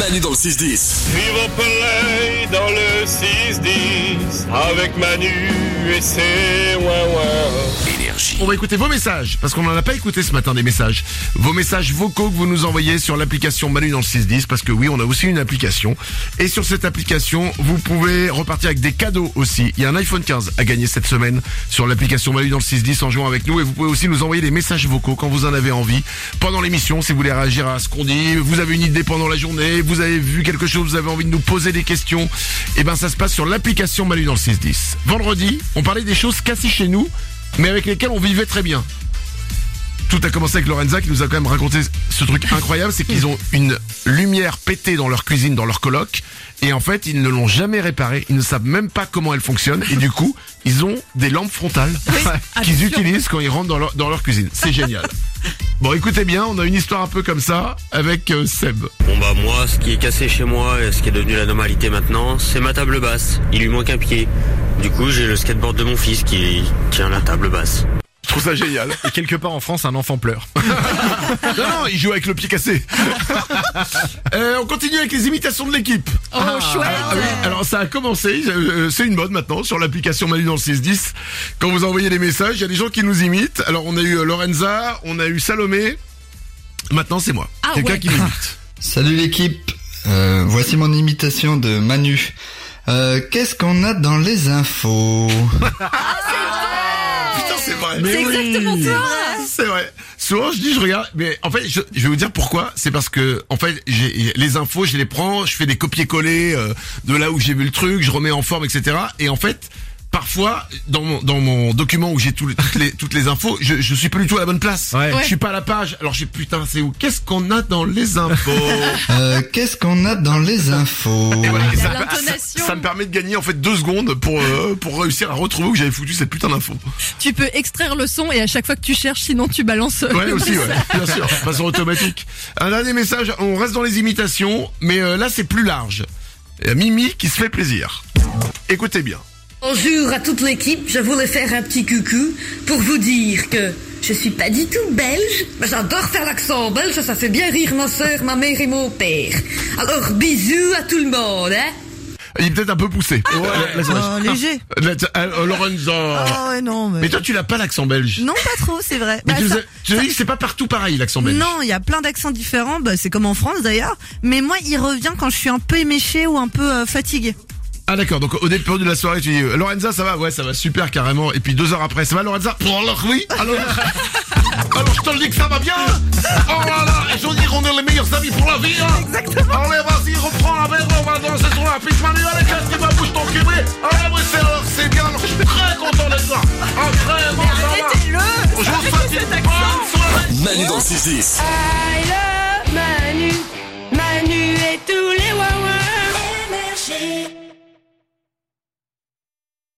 Manu dans le 6-10. Vive Play dans le 6-10 avec Manu et ses ouin On va écouter vos messages, parce qu'on n'en a pas écouté ce matin des messages. Vos messages vocaux que vous nous envoyez sur l'application Manu dans le 610, parce que oui, on a aussi une application. Et sur cette application, vous pouvez repartir avec des cadeaux aussi. Il y a un iPhone 15 à gagner cette semaine sur l'application Manu dans le 610 en jouant avec nous. Et vous pouvez aussi nous envoyer des messages vocaux quand vous en avez envie. Pendant l'émission, si vous voulez réagir à ce qu'on dit, vous avez une idée pendant la journée, vous avez vu quelque chose, vous avez envie de nous poser des questions. Et ben, ça se passe sur l'application Manu dans le 610. Vendredi, on parlait des choses cassées chez nous, mais avec lesquelles on vivait très bien. Tout a commencé avec Lorenza qui nous a quand même raconté ce truc incroyable, c'est qu'ils ont une lumière pétée dans leur cuisine, dans leur coloc, et en fait ils ne l'ont jamais réparée, ils ne savent même pas comment elle fonctionne, et du coup ils ont des lampes frontales qu'ils utilisent quand ils rentrent dans leur, dans leur cuisine. C'est génial. Bon écoutez bien, on a une histoire un peu comme ça avec euh, Seb. Bon bah moi, ce qui est cassé chez moi et ce qui est devenu la normalité maintenant, c'est ma table basse. Il lui manque un pied. Du coup, j'ai le skateboard de mon fils qui tient la table basse. Je trouve ça génial. Et quelque part en France, un enfant pleure. Non, non, il joue avec le pied cassé. Euh, on continue avec les imitations de l'équipe. Oh, chouette Ah oui, alors ça a commencé, euh, c'est une mode maintenant sur l'application Manu dans le 610. Quand vous envoyez des messages, il y a des gens qui nous imitent. Alors on a eu euh, Lorenza, on a eu Salomé. Maintenant c'est moi. Ah Quelqu'un ouais. qui m'imite. Salut l'équipe, Euh, voici mon imitation de Manu. Euh, Qu'est-ce qu'on a dans les infos Putain, c'est vrai. C'est exactement toi C'est vrai. Souvent, je dis, je regarde, mais en fait, je, je vais vous dire pourquoi. C'est parce que, en fait, j'ai les infos, je les prends, je fais des copier-coller euh, de là où j'ai vu le truc, je remets en forme, etc. Et en fait, parfois, dans mon, dans mon document où j'ai tout- toutes les toutes les infos, je, je suis pas du tout à la bonne place. Ouais. Je suis pas à la page. Alors, je sais putain, c'est où? Qu'est-ce qu'on a dans les infos? Euh, Qu'est-ce qu'on a dans les infos? Et voilà, et ça, ça- ça me permet de gagner en fait deux secondes pour euh, pour réussir à retrouver où j'avais foutu cette putain d'info. Tu peux extraire le son et à chaque fois que tu cherches, sinon tu balances. euh, Ouais le aussi, ouais, message. bien sûr, de façon automatique. Un dernier message, on reste dans les imitations, mais euh, là c'est plus large. Il y a Mimi qui se fait plaisir. Écoutez bien. Bonjour à toute l'équipe, je voulais faire un petit coucou pour vous dire que je suis pas du tout belge, mais j'adore faire l'accent belge, ça fait bien rire ma soeur, ma mère et mon père. Alors bisous à tout le monde, hein Il est peut-être un peu poussé. Ah Ouais, Oh, léger. T- euh, Lorenzo. Oh ouais, non, mais... Mais toi tu l'as pas l'accent belge. Non, pas trop, c'est vrai. Mais Bah, tu, nous ça- as, tu que c'est pas partout pareil l'accent belge. Non, il y a plein d'accents différents, bah, c'est comme en France d'ailleurs. Mais moi, il revient quand je suis un peu éméché ou un peu euh, fatigué. Ah d'accord, donc au début de la soirée tu dis euh, Lorenza ça va? Ouais ça va super carrément. Et puis deux heures après ça va Lorenza? Bon alors oui. Alors, alors je te le dis que ça va bien. Oh là là Et je dis qu'on est les meilleurs amis pour la vie hein. Exactement. Allez vas-y reprends la verre on va danser sur la piste. Manu allez qu'est-ce qui va bouge ton cul oui Allez oui c'est alors c'est bien. Alors je suis très content d'être là. Ah vraiment ça va. Arrêtez-le Je vous souhaite une bonne soirée. Manu dans le 6-10. I love Manu